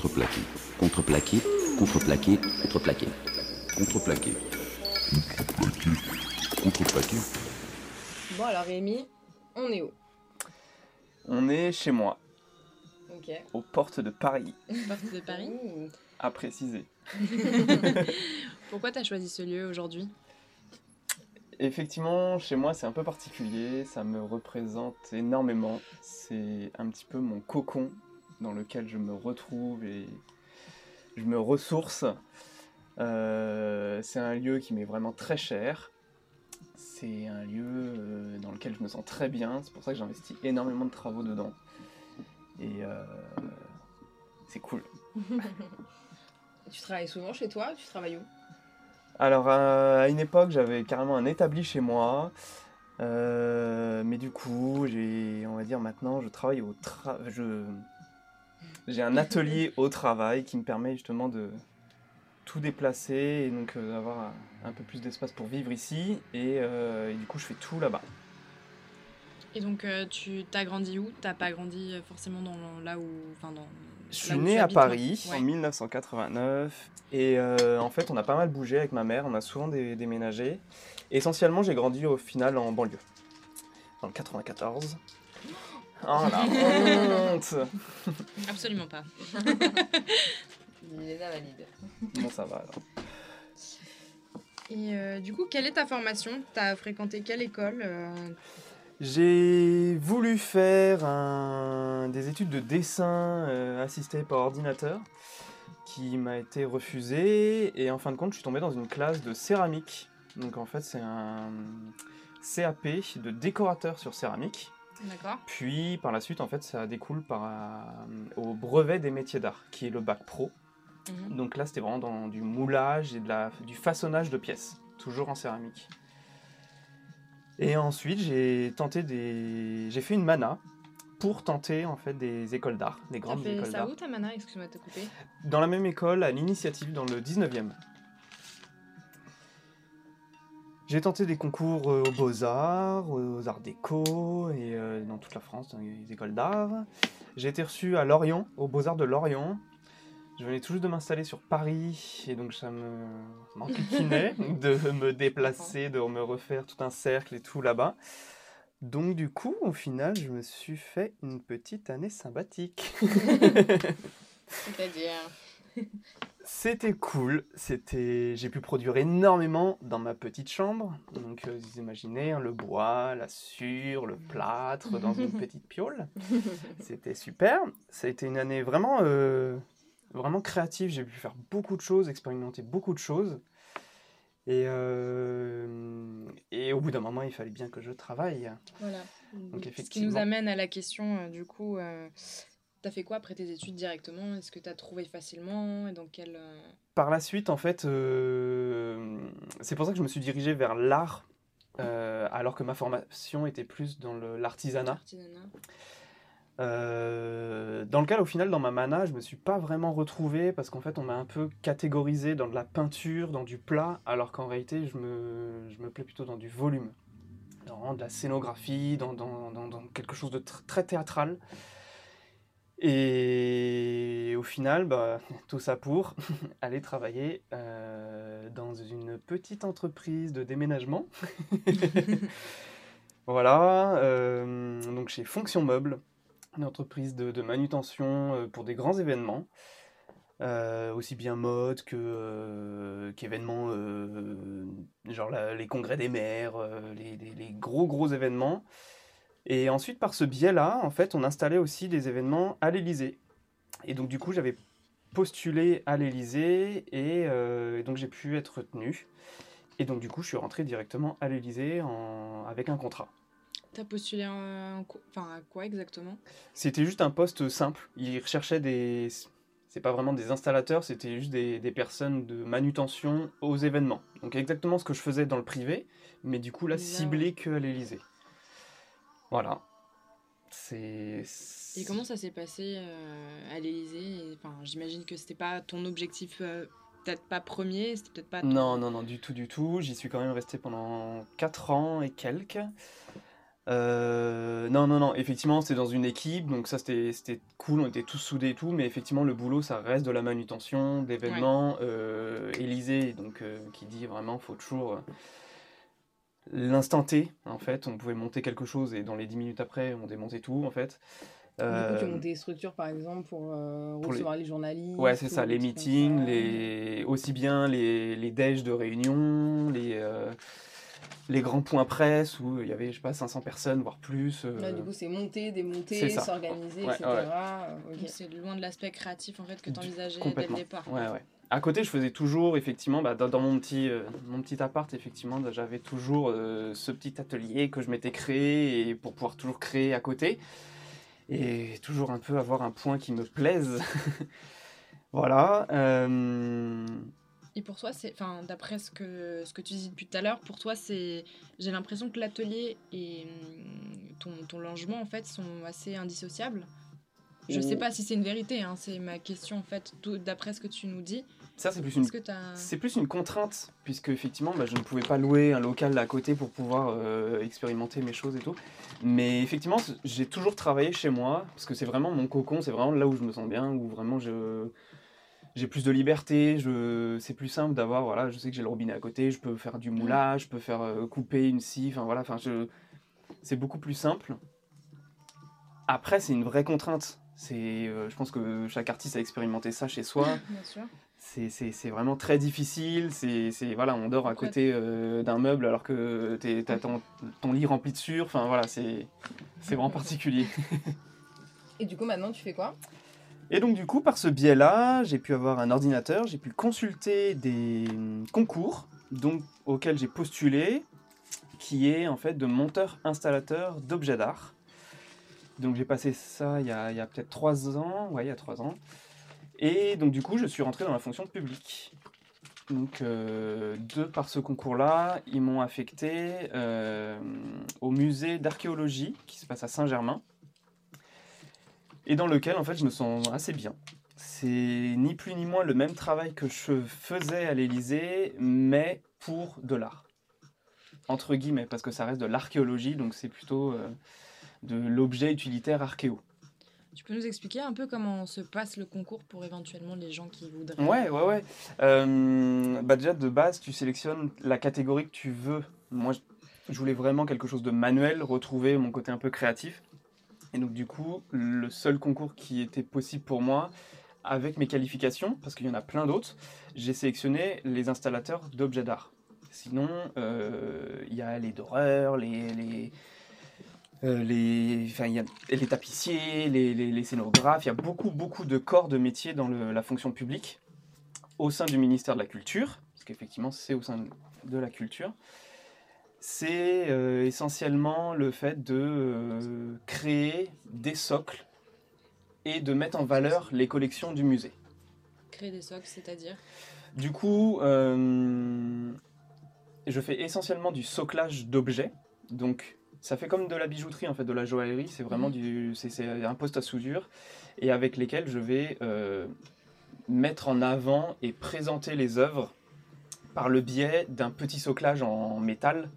Contreplaqué. Contreplaqué. Contreplaqué. Contreplaqué. Contreplaqué. Contreplaqué. Contreplaqué. Bon, alors Rémi, on est où? On est chez moi, Ok. aux portes de Paris, Porte de Paris. Ouh. à préciser. Pourquoi t'as choisi ce lieu aujourd'hui? Effectivement, chez moi, c'est un peu particulier, ça me représente énormément. C'est un petit peu mon cocon dans lequel je me retrouve et je me ressource. Euh, c'est un lieu qui m'est vraiment très cher. C'est un lieu euh, dans lequel je me sens très bien. C'est pour ça que j'investis énormément de travaux dedans. Et euh, c'est cool. Tu travailles souvent chez toi? Tu travailles où? Alors, à une époque, j'avais carrément un établi chez moi. Euh, mais du coup, j'ai, on va dire maintenant, je travaille au tra- je J'ai un atelier au travail qui me permet justement de tout déplacer et donc euh, d'avoir un, un peu plus d'espace pour vivre ici. Et, euh, et du coup, je fais tout là-bas. Et donc, euh, tu t'as grandi où? T'as pas grandi euh, forcément dans là où. Enfin, dans, Je suis né à habites, Paris ouais. en 1989 et euh, en fait on a pas mal bougé avec ma mère, on a souvent dé- déménagé. Essentiellement j'ai grandi au final en banlieue, dans le 94. Oh la honte Absolument pas. Léna valide. Bon ça va alors. Et euh, du coup, quelle est ta formation? T'as fréquenté quelle école euh, J'ai voulu faire un- des études de dessin euh, assistées par ordinateur qui m'a été refusé et en fin de compte je suis tombé dans une classe de céramique. Donc en fait c'est un CAP de décorateur sur céramique. Puis par la suite en fait ça découle par, euh, au brevet des métiers d'art qui est le bac pro. Mhm. Donc là c'était vraiment dans du moulage et de la, du façonnage de pièces, toujours en céramique. Et ensuite j'ai tenté des, j'ai fait une mana pour tenter en fait des écoles d'art, des grandes écoles ça d'art. où ta mana? Excuse-moi de te couper. Dans la même école, à l'initiative, dans le 19e. J'ai tenté des concours euh, aux Beaux-Arts, aux Arts Déco, et euh, dans toute la France, dans les écoles d'art. J'ai été reçu à Lorient, aux Beaux-Arts de Lorient. Je venais tout juste de m'installer sur Paris, et donc ça me m'enquiquinait de me déplacer, de me refaire tout un cercle et tout là-bas. Donc du coup, au final, je me suis fait une petite année sympathique. C'est-à-dire? C'était cool, c'était, j'ai pu produire énormément dans ma petite chambre. Donc, euh, vous imaginez hein, le bois, la sciure, le plâtre dans une petite piole. C'était super. Ça a été une année vraiment, euh, vraiment créative. J'ai pu faire beaucoup de choses, expérimenter beaucoup de choses. Et, euh, et au bout d'un moment, il fallait bien que je travaille. Voilà. Donc, Ce qui effectivement. nous amène à la question, euh, du coup, euh, t'as fait quoi après tes études directement? Est-ce que t'as trouvé facilement? Et dans quel... euh, par la suite, en fait, euh, c'est pour ça que je me suis dirigé vers l'art, euh, alors que ma formation était plus dans l'artisanat. artisanat Euh, dans lequel, au final, dans ma mana, je me suis pas vraiment retrouvé parce qu'en fait, on m'a un peu catégorisé dans de la peinture, dans du plat, alors qu'en réalité, je me, je me plais plutôt dans du volume, dans de la scénographie, dans, dans- dans- dans quelque chose de tr- très théâtral. Et au final, bah, tout ça pour aller travailler euh, dans une petite entreprise de déménagement. voilà, euh, donc chez Fonction Meuble, une entreprise de, de manutention euh, pour des grands événements, euh, aussi bien mode que qu'événements, genre la- les congrès des maires, les, les- les gros gros événements. Et ensuite, par ce biais-là, en fait, on installait aussi des événements à l'Élysée. Et donc, du coup, j'avais postulé à l'Élysée et, euh, et donc j'ai pu être retenu. Et donc, du coup, je suis rentré directement à l'Élysée en- avec un contrat. T'as postulé en... co- Enfin, à quoi exactement? C'était juste un poste simple. Ils recherchaient des. C'est pas vraiment des installateurs, c'était juste des, des personnes de manutention aux événements. Donc exactement ce que je faisais dans le privé, mais du coup là Là, ciblé que à l'Élysée. Voilà. C'est. Et comment ça s'est passé euh, à l'Élysée? Et, Enfin, j'imagine que c'était pas ton objectif, euh, peut-être pas premier, c'était peut-être pas. ton- Non, non, non, du tout, du tout. J'y suis quand même resté pendant 4 ans et quelques. Euh, non, non, non, effectivement, c'était dans une équipe, donc ça c'était cool, on était tous soudés et tout, mais effectivement, le boulot, ça reste de la manutention, d'événements. Euh, Élysée, donc, qui dit vraiment, faut toujours l'instant T, en fait, on pouvait monter quelque chose et dans les 10 minutes après, on démontait tout, en fait. Du coup, tu Euh, des structures, par exemple, pour, euh, pour recevoir les... journalistes. Ouais, c'est ça, les meetings, ça. les... aussi bien les, les déj de réunion, les, euh, les grands points presse où il y avait, je sais pas, 500 personnes, voire plus. euh, Là, du coup, c'est monter, démonter, s'organiser, Ouais, etc. ouais. Euh, C'est loin de l'aspect créatif en fait que tu envisageais dès le départ. Ouais, ouais. À côté, je faisais toujours, effectivement, bah, dans, dans mon, petit, euh, mon petit appart, effectivement, j'avais toujours euh, ce petit atelier que je m'étais créé et pour pouvoir toujours créer à côté. Et toujours un peu avoir un point qui me plaise. voilà. euh, Et pour toi, c'est, enfin, d'après ce que, ce que tu dis depuis tout à l'heure, pour toi, c'est, j'ai l'impression que l'atelier et hum, ton, ton logement, en fait, sont assez indissociables. Je Ou- sais pas si c'est une vérité, hein, c'est ma question, en fait, d'après ce que tu nous dis. Ça, c'est plus une. C'est plus contrainte, puisque effectivement, bah, je ne pouvais pas louer un local à côté pour pouvoir euh, expérimenter mes choses et tout. Mais effectivement, j'ai toujours travaillé chez moi, parce que c'est vraiment mon cocon, c'est vraiment là où je me sens bien, où vraiment je j'ai plus de liberté, je c'est plus simple d'avoir voilà, je sais que j'ai le robinet à côté, je peux faire du moulage, je peux faire euh, couper une scie, enfin voilà, enfin je c'est beaucoup plus simple. Après, c'est une vraie contrainte. C'est, euh, je pense que chaque artiste a expérimenté ça chez soi Bien sûr. C'est vraiment très difficile. C'est voilà, on dort à côté euh, d'un meuble alors que t'as ton, ton lit rempli de sueur. Enfin voilà, c'est vraiment particulier. Et du coup, maintenant, tu fais quoi? Et donc du coup, par ce biais-là, j'ai pu avoir un ordinateur, j'ai pu consulter des concours donc auxquels j'ai postulé, qui est en fait de monteur-installateur d'objets d'art. Donc j'ai passé ça il y a, a peut-être trois ans, ouais, il y a trois ans. Et donc du coup, je suis rentré dans la fonction publique. Donc euh, par ce concours-là, ils m'ont affecté euh, au musée d'archéologie qui se passe à Saint-Germain et dans lequel en fait je me sens assez bien. C'est ni plus ni moins le même travail que je faisais à l'Élysée, mais pour de l'art. Entre guillemets, parce que ça reste de l'archéologie, donc c'est plutôt euh, de l'objet utilitaire archéo. Tu peux nous expliquer un peu comment se passe le concours pour éventuellement les gens qui voudraient Ouais, ouais, ouais. Euh, bah déjà, de base, tu sélectionnes la catégorie que tu veux. Moi, je- voulais vraiment quelque chose de manuel, retrouver mon côté un peu créatif. Et donc, du coup, le seul concours qui était possible pour moi, avec mes qualifications, parce qu'il y en a plein d'autres, j'ai sélectionné les installateurs d'objets d'art. Sinon, euh, il y a les doreurs, les, les, euh, les, enfin, il y a les tapissiers, les, les- les scénographes. Il y a beaucoup, beaucoup de corps de métier dans le- la fonction publique au sein du ministère de la Culture, parce qu'effectivement, c'est au sein de la culture. C'est euh, essentiellement le fait de euh, créer des socles et de mettre en valeur les collections du musée. créer des socles, c'est-à-dire? Du coup, je fais essentiellement du soclage d'objets. Donc, ça fait comme de la bijouterie, en fait, de la joaillerie. C'est vraiment Mhm. du, c'est un poste à soudure et avec lesquels je vais euh, mettre en avant et présenter les œuvres par le biais d'un petit soclage en métal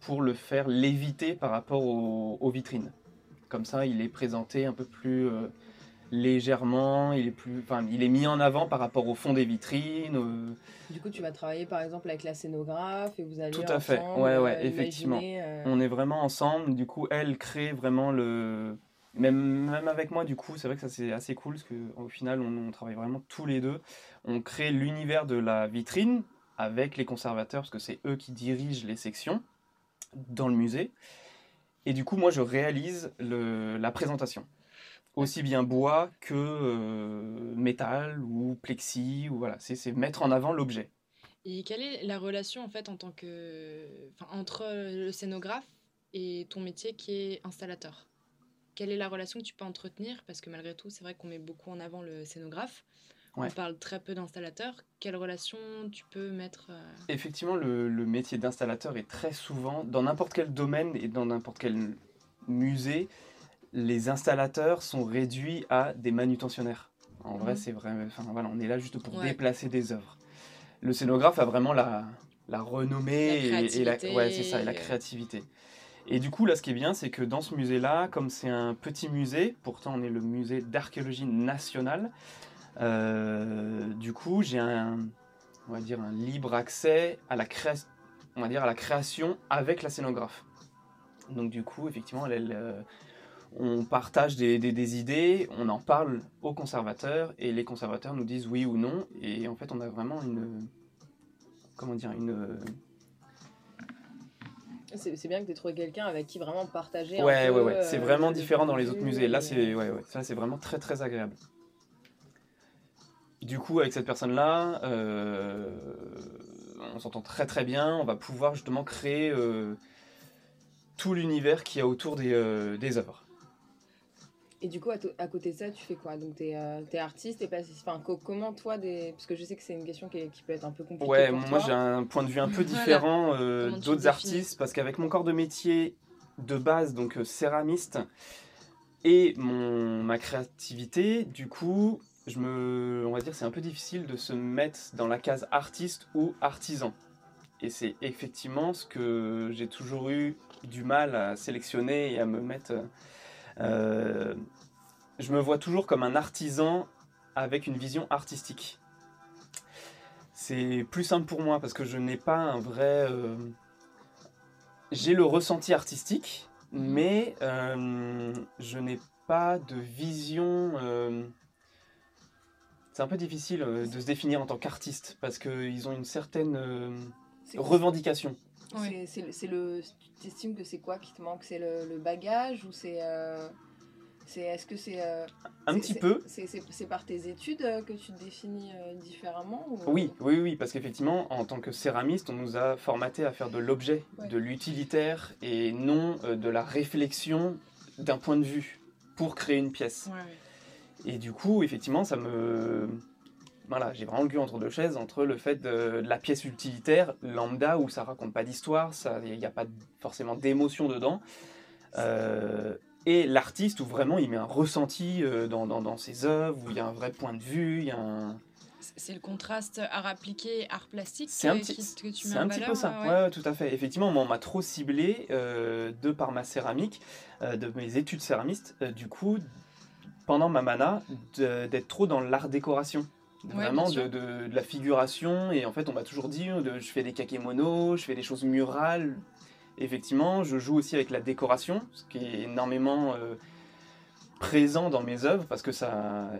pour le faire léviter par rapport aux, aux vitrines. Comme ça, il est présenté un peu plus euh, légèrement, il est, plus, enfin, il est mis en avant par rapport au fond des vitrines. euh, Du coup, tu vas travailler par exemple avec la scénographe et vous allez Tout à fait. Ouais, ouais, euh, effectivement. imaginer, euh, on est vraiment ensemble. Du coup, elle crée vraiment le. Même, même avec moi, du coup, c'est vrai que ça c'est assez cool parce qu'au final, on, on travaille vraiment tous les deux. On crée l'univers de la vitrine avec les conservateurs parce que c'est eux qui dirigent les sections dans le musée. Et du coup, moi, je réalise le, la présentation. Aussi bien bois que euh, métal ou plexi, ou voilà, c'est mettre en avant l'objet. Et quelle est la relation en fait en tant que, entre le scénographe et ton métier qui est installateur? Quelle est la relation que tu peux entretenir? Parce que malgré tout, c'est vrai qu'on met beaucoup en avant le scénographe. Ouais. On parle très peu d'installateur. Quelle relation tu peux mettre euh, Effectivement, le, le métier d'installateur est très souvent, dans n'importe quel domaine et dans n'importe quel musée, les installateurs sont réduits à des manutentionnaires. En vrai, Mhm. c'est vrai. Enfin, voilà, on est là juste pour Ouais. déplacer des œuvres. Le scénographe a vraiment la, la renommée La et- et, la, créativité, ouais, c'est ça, et la euh. créativité. Et du coup, là, ce qui est bien, c'est que dans ce musée-là, comme c'est un petit musée, pourtant on est le musée d'archéologie nationale, euh, du coup, j'ai un, on va dire, un libre accès à la, créa- on va dire, à la création avec la scénographe. Donc du coup, effectivement, elle, elle, euh, on partage des, des- des idées, on en parle aux conservateurs, et les conservateurs nous disent oui ou non, et en fait, on a vraiment une... Comment dire Une... C'est bien que tu aies trouvé quelqu'un avec qui vraiment partager. un Ouais, peu, ouais, ouais. C'est euh, vraiment différent dans les autres musées. Là, c'est ouais, ouais. Ça, c'est vraiment très, très agréable. Du coup, avec cette personne-là, euh, on s'entend très, très bien. On va pouvoir justement créer euh, tout l'univers qu'il y a autour des, euh, des œuvres. Et du coup, à, côté de ça, tu fais quoi? Donc, tu es, artiste, t'es pas... enfin, co- comment toi, des... parce que je sais que c'est une question qui, peut être un peu compliquée. Ouais, pour moi j'ai un point de vue un peu Voilà. différent euh, d'autres artistes parce qu'avec mon corps de métier de base, donc euh, céramiste, et mon, ma créativité, du coup, je me, on va dire c'est un peu difficile de se mettre dans la case artiste ou artisan. Et c'est effectivement ce que j'ai toujours eu du mal à sélectionner et à me mettre. Euh, je me vois toujours comme un artisan avec une vision artistique. C'est plus simple pour moi parce que je n'ai pas un vrai. euh, J'ai le ressenti artistique, mais euh, je n'ai pas de vision. C'est un peu difficile de se définir en tant qu'artiste parce qu'ils ont une certaine revendication. Ouais. c'est- c'est le-. Tu estimes que c'est quoi qui te manque? C'est le, le bagage ou c'est. euh, c'est Est-ce que c'est. euh, Un c'est- petit c'est- peu. C'est par tes études euh, que tu te définis euh, différemment ou- Oui, oui, oui, parce qu'effectivement, en tant que céramiste, on nous a formaté à faire de l'objet, Ouais. de l'utilitaire et non de la réflexion d'un point de vue pour créer une pièce. Ouais, ouais. Et du coup, effectivement, ça me. Voilà, j'ai vraiment le cul entre deux chaises, entre le fait de, de la pièce utilitaire lambda où ça raconte pas d'histoire, il n'y a pas forcément d'émotion dedans, euh, et l'artiste où vraiment il met un ressenti euh, dans, dans, dans ses œuvres, où il y a un vrai point de vue, il y a un. C'est- le contraste art appliqué, art plastique C'est un que, petit, que tu mets c'est un petit peu ça. ouais. Tout à fait. Effectivement, moi, on m'a trop ciblé euh, de par ma céramique, euh, de mes études céramiste. euh, du coup, pendant ma mana, d'être trop dans l'art décoration. Ouais, Vraiment de, de- de la figuration. Et en fait, on m'a toujours dit, euh, de, je fais des kakémonos, je fais des choses murales. Effectivement, je joue aussi avec la décoration, ce qui est énormément euh, présent dans mes œuvres parce que ça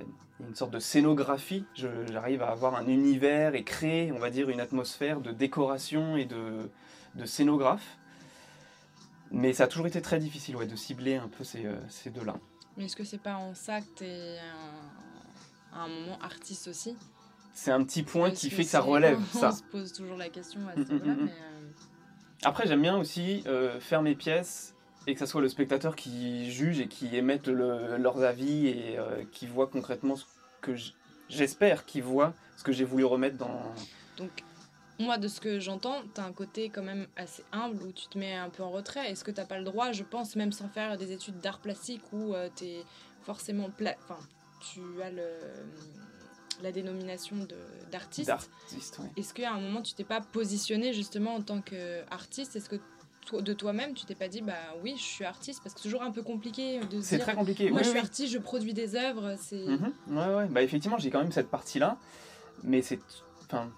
une sorte de scénographie. J'arrive à avoir un univers et créer, on va dire, une atmosphère de décoration et de, de scénographe. Mais ça a toujours été très difficile ouais, de cibler un peu ces, euh, ces deux-là. Mais est-ce que c'est pas en ça que un, à un moment artiste aussi C'est un petit point Parce qui fait que ça relève on, ça. On se pose toujours la question à ce Mm, mm, niveau-là, mm, mm. mais euh, Après, j'aime bien aussi euh, faire mes pièces et que ça soit le spectateur qui juge et qui émette le- leurs avis et euh, qui voit concrètement ce que j'espère qu'ils voient ce que j'ai voulu remettre dans. donc moi de ce que j'entends, t'as un côté quand même assez humble où tu te mets un peu en retrait. Est-ce que t'as pas le droit, je pense, même sans faire des études d'art plastique où euh, t'es forcément pla... enfin tu as le la dénomination d'artiste. d'artiste. ouais. Est-ce qu'à un moment tu t'es pas positionné justement en tant qu'artiste? Est-ce que de toi-même tu t'es pas dit bah oui je suis artiste? Parce que c'est toujours un peu compliqué de se C'est très compliqué. moi oui, je suis oui. artiste je produis des œuvres c'est Mhm. Ouais, ouais. Bah, effectivement, j'ai quand même cette partie-là. Mais c'est. Enfin.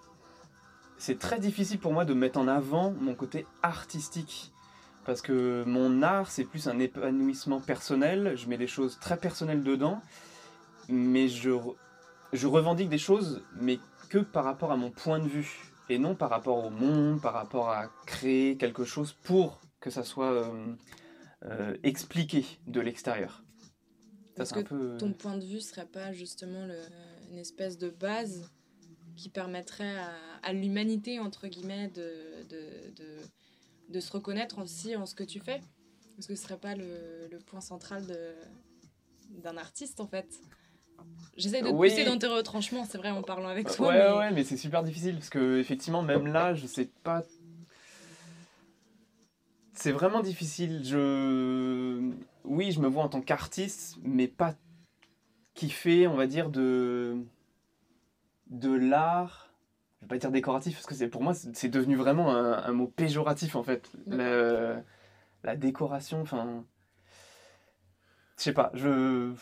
C'est très difficile pour moi de mettre en avant mon côté artistique. Parce que mon art, c'est plus un épanouissement personnel. Je mets des choses très personnelles dedans. Mais je, re- je revendique des choses, mais que par rapport à mon point de vue. Et non par rapport au monde, par rapport à créer quelque chose pour que ça soit euh, euh, expliqué de l'extérieur. Un que peu... ton point de vue serait pas justement le- une espèce de base qui permettrait à, à l'humanité entre guillemets de, de, de, de se reconnaître aussi en ce que tu fais? Est-ce que ce serait pas le, le point central d'un artiste en fait J'essaie de te Oui. pousser dans tes retranchements, c'est vrai en parlant avec toi. ouais, mais- ouais, mais c'est super difficile parce que effectivement, même là, je sais pas. C'est vraiment difficile. Je, oui, je me vois en tant qu'artiste, mais pas qui fait, on va dire, de de l'art. Je vais pas dire décoratif parce que pour moi, c'est devenu vraiment un, un mot péjoratif en fait. La décoration, enfin. Je sais pas, je.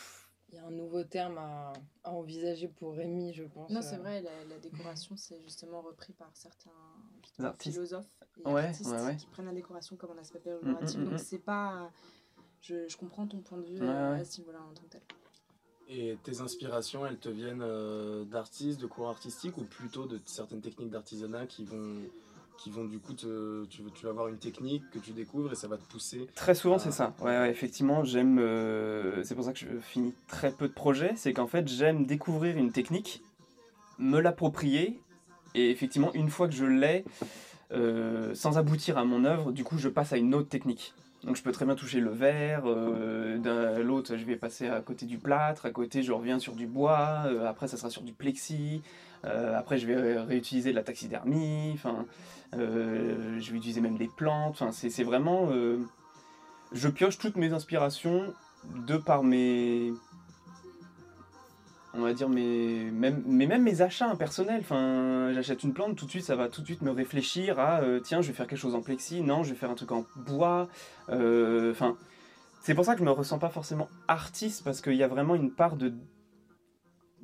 Il y a un nouveau terme à, à envisager pour Rémi, je pense. Non, euh. c'est vrai, la, la décoration, c'est justement repris par certains philosophes et Ouais, artistes ouais, ouais. qui prennent la décoration comme un aspect Mm, mm, péjoratif. mm, mm. Donc, c'est pas. Je, je comprends ton point de vue Ouais, euh, ouais. à ce niveau-là en tant que tel. Et tes inspirations, elles te viennent euh, d'artistes, de cours artistiques ou plutôt de certaines techniques d'artisanat qui vont, qui vont du coup te, tu, tu vas avoir une technique que tu découvres et ça va te pousser. Très souvent, c'est ça. Ouais, ouais, effectivement, j'aime. euh, c'est pour ça que je finis très peu de projets. C'est qu'en fait, j'aime découvrir une technique, me l'approprier, et effectivement, une fois que je l'ai, euh, sans aboutir à mon œuvre, du coup, je passe à une autre technique. Donc, je peux très bien toucher le verre, euh, d'un l'autre, je vais passer à côté du plâtre, à côté, je reviens sur du bois, euh, après, ça sera sur du plexi, après, je vais ré- réutiliser de la taxidermie, enfin, euh, je vais utiliser même des plantes, enfin, c'est vraiment. euh, je pioche toutes mes inspirations de par mes on va dire mes même mes achats personnels j'achète une plante tout de suite ça va tout de suite me réfléchir à euh, tiens je vais faire quelque chose en plexi non je vais faire un truc en bois euh, enfin c'est pour ça que je me ressens pas forcément artiste parce qu'il y a vraiment une part de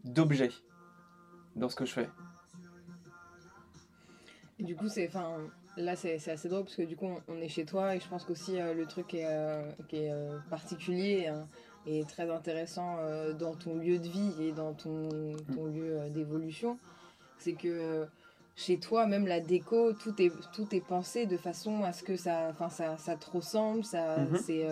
d'objet dans ce que je fais Et du coup, c'est, enfin, là, c'est c'est assez drôle parce que du coup, on, on est chez toi et je pense qu'aussi euh, le truc est, euh, qui est euh, particulier hein, et très intéressant dans ton lieu de vie et dans ton, ton lieu d'évolution, c'est que chez toi, même la déco, tout est, tout est pensé de façon à ce que ça, ça, ça te ressemble. Ça, Mhm. c'est,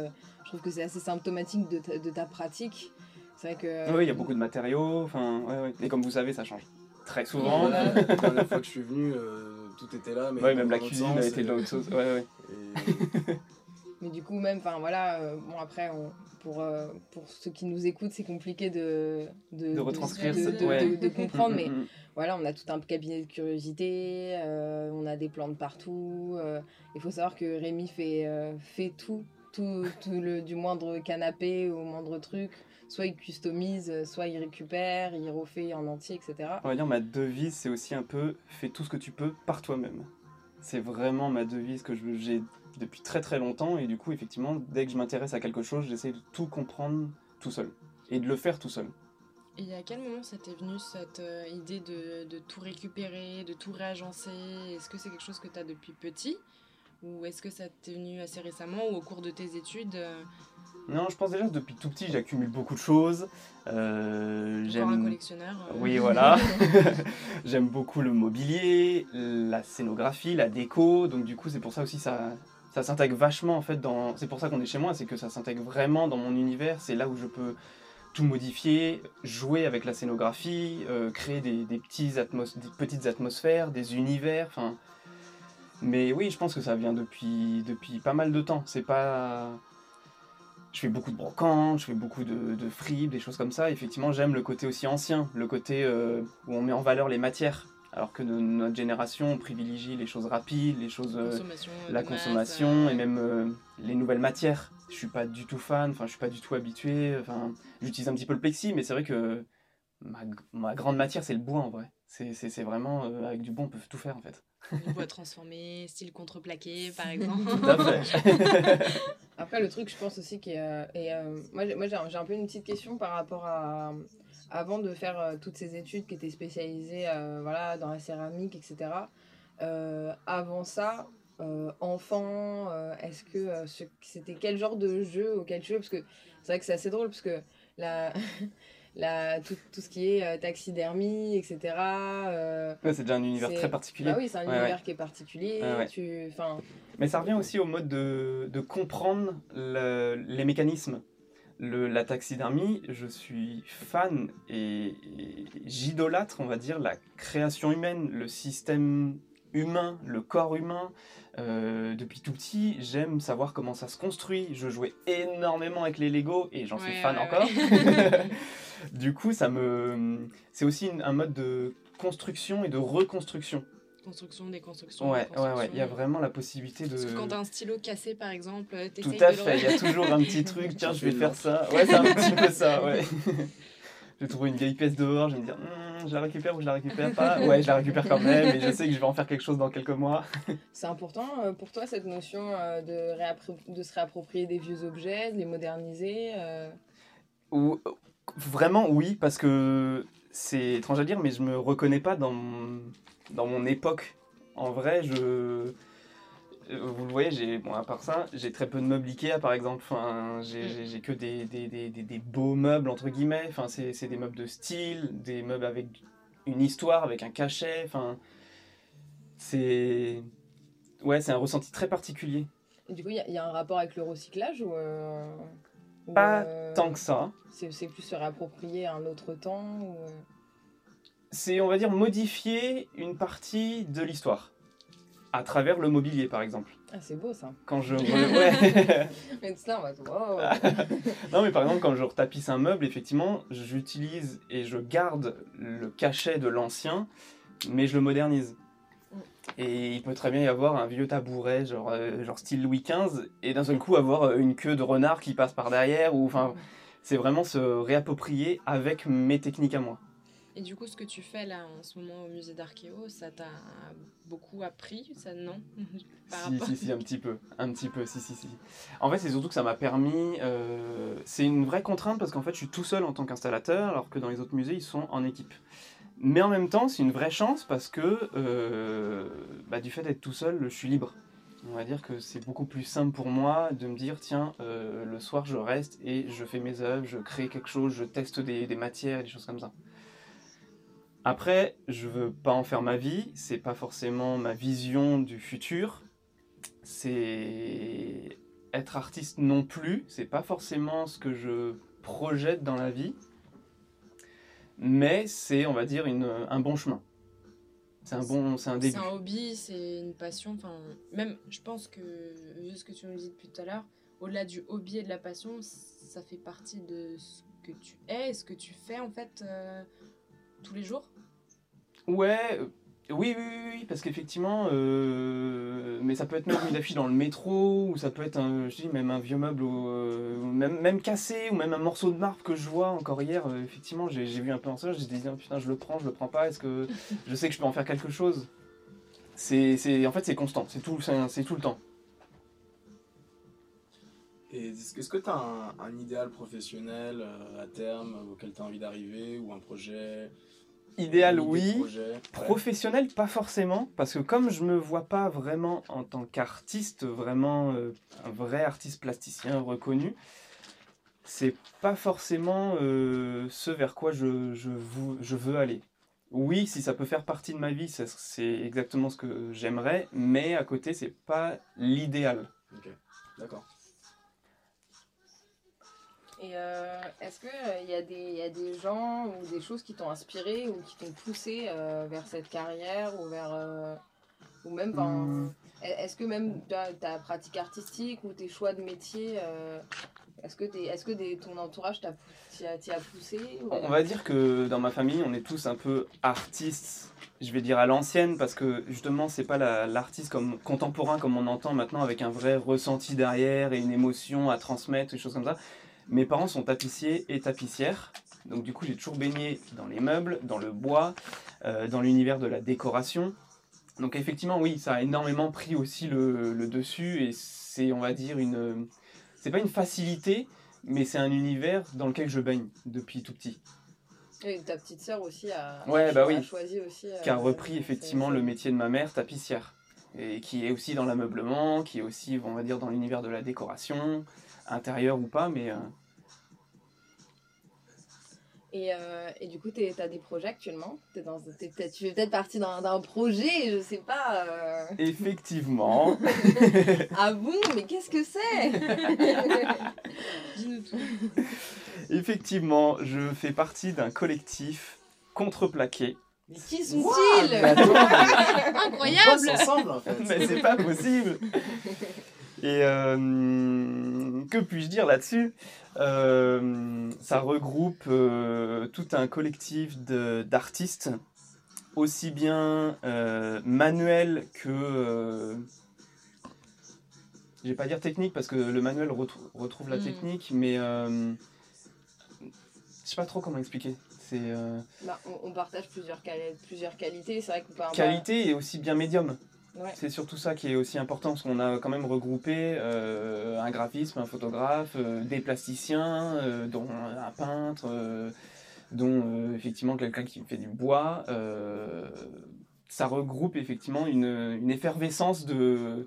je trouve que c'est assez symptomatique de ta, de ta pratique. C'est vrai que. oui il y a beaucoup de matériaux enfin ouais, ouais. et comme vous savez ça change très souvent Voilà. La dernière fois que je suis venu, euh, tout était là, mais ouais même la cuisine sens, a été de l'autre chose ouais ouais et- Mais du coup, même, enfin voilà, euh, bon après, on- pour, euh, pour ceux qui nous écoutent, c'est compliqué de, De retranscrire de, ça, de- ouais. de- de comprendre, mais Mm, mm, mm. voilà, on a tout un cabinet de curiosité, euh, on a des plantes partout. euh, Il faut savoir que Rémi fait, euh, fait tout, tout, tout le, du moindre canapé au moindre truc. Soit il customise, soit il récupère, il refait en entier, etc. On va dire ma devise, c'est aussi un peu fais tout ce que tu peux par toi-même. C'est vraiment ma devise que j'ai depuis très très longtemps et du coup effectivement dès que je m'intéresse à quelque chose, j'essaie de tout comprendre tout seul et de le faire tout seul. Et à quel moment ça t'est venu cette euh, idée de, de tout récupérer, de tout réagencer? Est-ce que c'est quelque chose que tu as depuis petit? Ou est-ce que ça t'est venu assez récemment ou au cours de tes études euh, Non, je pense déjà que depuis tout petit j'accumule beaucoup de choses. Euh, Encore un j'aime collectionneur euh, Oui, voilà. J'aime beaucoup le mobilier, la scénographie, la déco. Donc du coup, c'est pour ça aussi ça ça s'intègre vachement en fait dans. C'est pour ça qu'on est chez moi, c'est que ça s'intègre vraiment dans mon univers. C'est là où je peux tout modifier, jouer avec la scénographie, euh, créer des, des petits atmos- des petites atmosphères, des univers. Enfin, mais oui, je pense que ça vient depuis depuis pas mal de temps. C'est pas je fais beaucoup de brocantes, je fais beaucoup de, de fripes, des choses comme ça. Effectivement, j'aime le côté aussi ancien, le côté euh, où on met en valeur les matières. Alors que de notre génération, on privilégie les choses rapides, les choses, euh, consommation, la masse, consommation euh, et même euh, les nouvelles matières. Je suis pas du tout fan, enfin, je suis pas du tout habitué. Enfin, j'utilise un petit peu le plexi, mais c'est vrai que ma, ma grande matière, c'est le bois en vrai. C'est vraiment avec du bois, on peut tout faire en fait. Le bois transformé, style contreplaqué par exemple. Après, le truc, je pense aussi qui est. euh, et, euh, moi, j'ai moi, j'ai un, j'ai un peu une petite question par rapport à. Avant de faire euh, toutes ces études qui étaient spécialisées euh, voilà, dans la céramique, etc. euh, avant ça, euh, enfant, euh, est-ce que euh, c'était quel genre de jeu auquel tu jouais? Parce que c'est vrai que c'est assez drôle, parce que la, la, tout, tout ce qui est euh, taxidermie, etc. euh, Ouais, c'est déjà un univers très particulier. Bah oui, c'est un Ouais, univers qui est particulier. Ouais, ouais. Tu, enfin, Mais ça revient aussi au mode de, de comprendre le- les mécanismes. Le, la taxidermie, je suis fan et, et j'idolâtre, on va dire, la création humaine, le système humain, le corps humain. Euh, depuis tout petit, j'aime savoir comment ça se construit. Je jouais énormément avec les Lego et j'en suis fan ouais, encore. ouais. du coup, ça me, c'est aussi une- un mode de construction et de reconstruction. Construction, déconstruction. Ouais, ouais, ouais. Il y a vraiment la possibilité de. Parce que quand t'as un stylo cassé par exemple, euh, Tout t'essayes à de le fait, il y a toujours un petit truc, tiens, je vais faire ça. Ouais, c'est un petit peu ça, ouais. je vais trouver une vieille pièce dehors, je vais me dire, Hmm, je la récupère ou je la récupère pas? Ouais, je la récupère quand même et je sais que je vais en faire quelque chose dans quelques mois. C'est important euh, pour toi cette notion euh, de, réappro- de se réapproprier des vieux objets, de les moderniser euh, Ou, vraiment, oui, parce que c'est étrange à dire, mais je me reconnais pas dans mon, dans mon époque. En vrai, je. euh, Vous le voyez, j'ai, bon, à part ça, j'ai très peu de meubles Ikea par exemple. Enfin, j'ai, j'ai que des, des, des, des, des beaux meubles, entre guillemets. Enfin, c'est, des meubles de style, des meubles avec une histoire, avec un cachet. Enfin, c'est. Ouais, c'est un ressenti très particulier. et Du coup, il y, a- il y a un rapport avec le recyclage ou, euh, Pas euh, Tant que ça. C'est plus se réapproprier un autre temps ou, euh, c'est, on va dire, modifier une partie de l'histoire. À travers le mobilier, par exemple. Ah, c'est beau ça. Quand je... ouais. Et ça, on va wow. non, mais par exemple, quand je retapisse un meuble, effectivement, j'utilise et je garde le cachet de l'ancien, mais je le modernise. Et il peut très bien y avoir un vieux tabouret, genre, euh, genre style Louis XV, et d'un seul coup avoir euh, une queue de renard qui passe par derrière, ou enfin, c'est vraiment se réapproprier avec mes techniques à moi. Et du coup, ce que tu fais là en ce moment au musée d'Archéo, ça t'a beaucoup appris Ça, non? Par Si, rapport- si, si, un petit peu. Un petit peu, si, si, si. En fait, c'est surtout que ça m'a permis. euh, c'est une vraie contrainte parce qu'en fait, je suis tout seul en tant qu'installateur, alors que dans les autres musées, ils sont en équipe. Mais en même temps, c'est une vraie chance parce que euh, bah, du fait d'être tout seul, je suis libre. On va dire que c'est beaucoup plus simple pour moi de me dire tiens, euh, le soir, je reste et je fais mes œuvres, je crée quelque chose, je teste des, des matières, des choses comme ça. Après, je veux pas en faire ma vie, c'est pas forcément ma vision du futur. C'est être artiste non plus, c'est pas forcément ce que je projette dans la vie. Mais c'est, on va dire, une, un bon chemin. C'est un bon, c'est un début. C'est un hobby, c'est une passion. Enfin, même, je pense que, vu ce que tu nous dis depuis tout à l'heure, au-delà du hobby et de la passion, ça fait partie de ce que tu es et ce que tu fais en fait euh, tous les jours? Ouais, oui, oui, oui, oui, parce qu'effectivement, euh, mais ça peut être même une affiche dans le métro, ou ça peut être, un, je dis, même un vieux meuble, ou, euh, même, même cassé, ou même un morceau de marbre que je vois encore hier. euh, effectivement, j'ai j'ai vu un peu en ça, j'ai dit, Ah, putain, je le prends, je le prends pas, est-ce que je sais que je peux en faire quelque chose? C'est, c'est, En fait, c'est constant, c'est tout, c'est, c'est tout le temps. Et est-ce que- tu as un, un idéal professionnel à terme auquel tu as envie d'arriver ou un projet? Idéal, oui. Professionnel, pas forcément, parce que comme je me vois pas vraiment en tant qu'artiste, vraiment euh, un vrai artiste plasticien reconnu, c'est pas forcément euh, ce vers quoi je, je, veux aller. Oui, si ça peut faire partie de ma vie, c'est exactement ce que j'aimerais, mais à côté, c'est pas l'idéal. Ok, d'accord. Et euh, est-ce qu'il y, a des- y a des gens ou des choses qui t'ont inspiré ou qui t'ont poussé euh, vers cette carrière ou vers. euh, ou même. Hmm. Est-ce que même ta, ta pratique artistique ou tes choix de métier, euh, est-ce que, t'es- est-ce que des- ton entourage t'a t'y a, poussé ou- On va dire que dans ma famille, on est tous un peu artistes, je vais dire à l'ancienne, parce que justement, c'est pas la- l'artiste comme contemporain comme on entend maintenant, avec un vrai ressenti derrière et une émotion à transmettre, des choses comme ça. Mes parents sont tapissiers et tapissières, donc du coup, j'ai toujours baigné dans les meubles, dans le bois, euh, dans l'univers de la décoration. Donc effectivement, oui, ça a énormément pris aussi le, le dessus, et c'est, on va dire, une... C'est pas une facilité, mais c'est un univers dans lequel je baigne depuis tout petit. Et ta petite sœur aussi a, Ouais, a bah oui. choisi aussi. qui a euh, repris effectivement le métier de ma mère, tapissière, et qui est aussi dans l'ameublement, qui est aussi, on va dire, dans l'univers de la décoration, intérieure ou pas, mais euh, Et, euh, et du coup, tu as des projets actuellement? T'es dans, t'es peut-être- Tu fais peut-être partie d'un projet, je sais pas. euh. effectivement, Ah bon? Mais qu'est-ce que c'est? Dis-nous tout. effectivement, je fais partie d'un collectif contreplaqué. Mais qui Wow, sont-ils attends, Incroyable On ensemble en fait. mais c'est pas possible Et euh, que puis-je dire là-dessus? Euh, Ça regroupe euh, tout un collectif de- d'artistes, aussi bien manuels que... je vais pas dire technique parce que le manuel retrou- retrouve la Mm. technique, mais je sais pas trop comment expliquer. C'est Bah, on, on partage plusieurs, quali- plusieurs qualités. C'est vrai qu'on avoir- qualité et aussi bien médium. Ouais. C'est surtout ça qui est aussi important, parce qu'on a quand même regroupé euh, un graphisme, un photographe, euh, des plasticiens, euh, dont un peintre, dont effectivement quelqu'un qui fait du bois. ça regroupe effectivement une, une effervescence de...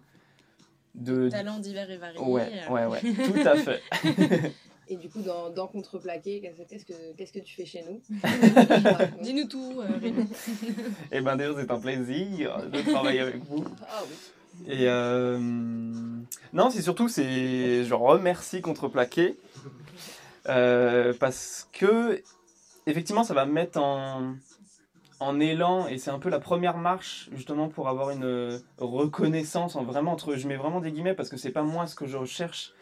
de Talents divers et variés. ouais, ouais, ouais, tout à fait. Et du coup, dans, dans Contreplaqué, qu'est-ce que, qu'est-ce que tu fais chez nous Dis-nous tout, euh, Rémi. Et ben d'ailleurs, c'est un plaisir de travailler avec vous. Ah oui. Et euh, non, c'est surtout, c'est, je remercie Contreplaqué euh, parce que effectivement, ça va me mettre en, en élan et c'est un peu la première marche justement pour avoir une reconnaissance en vraiment entre, je mets vraiment des guillemets parce que c'est pas moi ce que je recherche,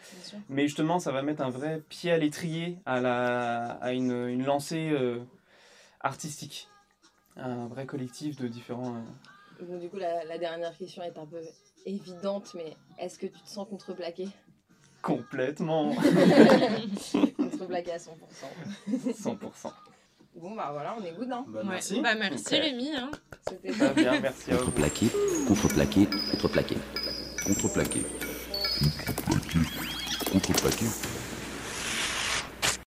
mais justement, ça va mettre un vrai pied à l'étrier à la, à une, une lancée euh, artistique, un vrai collectif de différents. euh, Bon, du coup, la, la dernière question est un peu évidente, mais est-ce que tu te sens contreplaqué? Complètement, Contreplaqué à 100%. 100%. Bon, bah voilà, on est good, hein. Bah, Ouais. merci. Bah, merci Ok. Rémi. Hein. C'était Très bien, merci vous. Contreplaqué, contreplaqué, contreplaqué. Contreplaqué. Contreplaqué.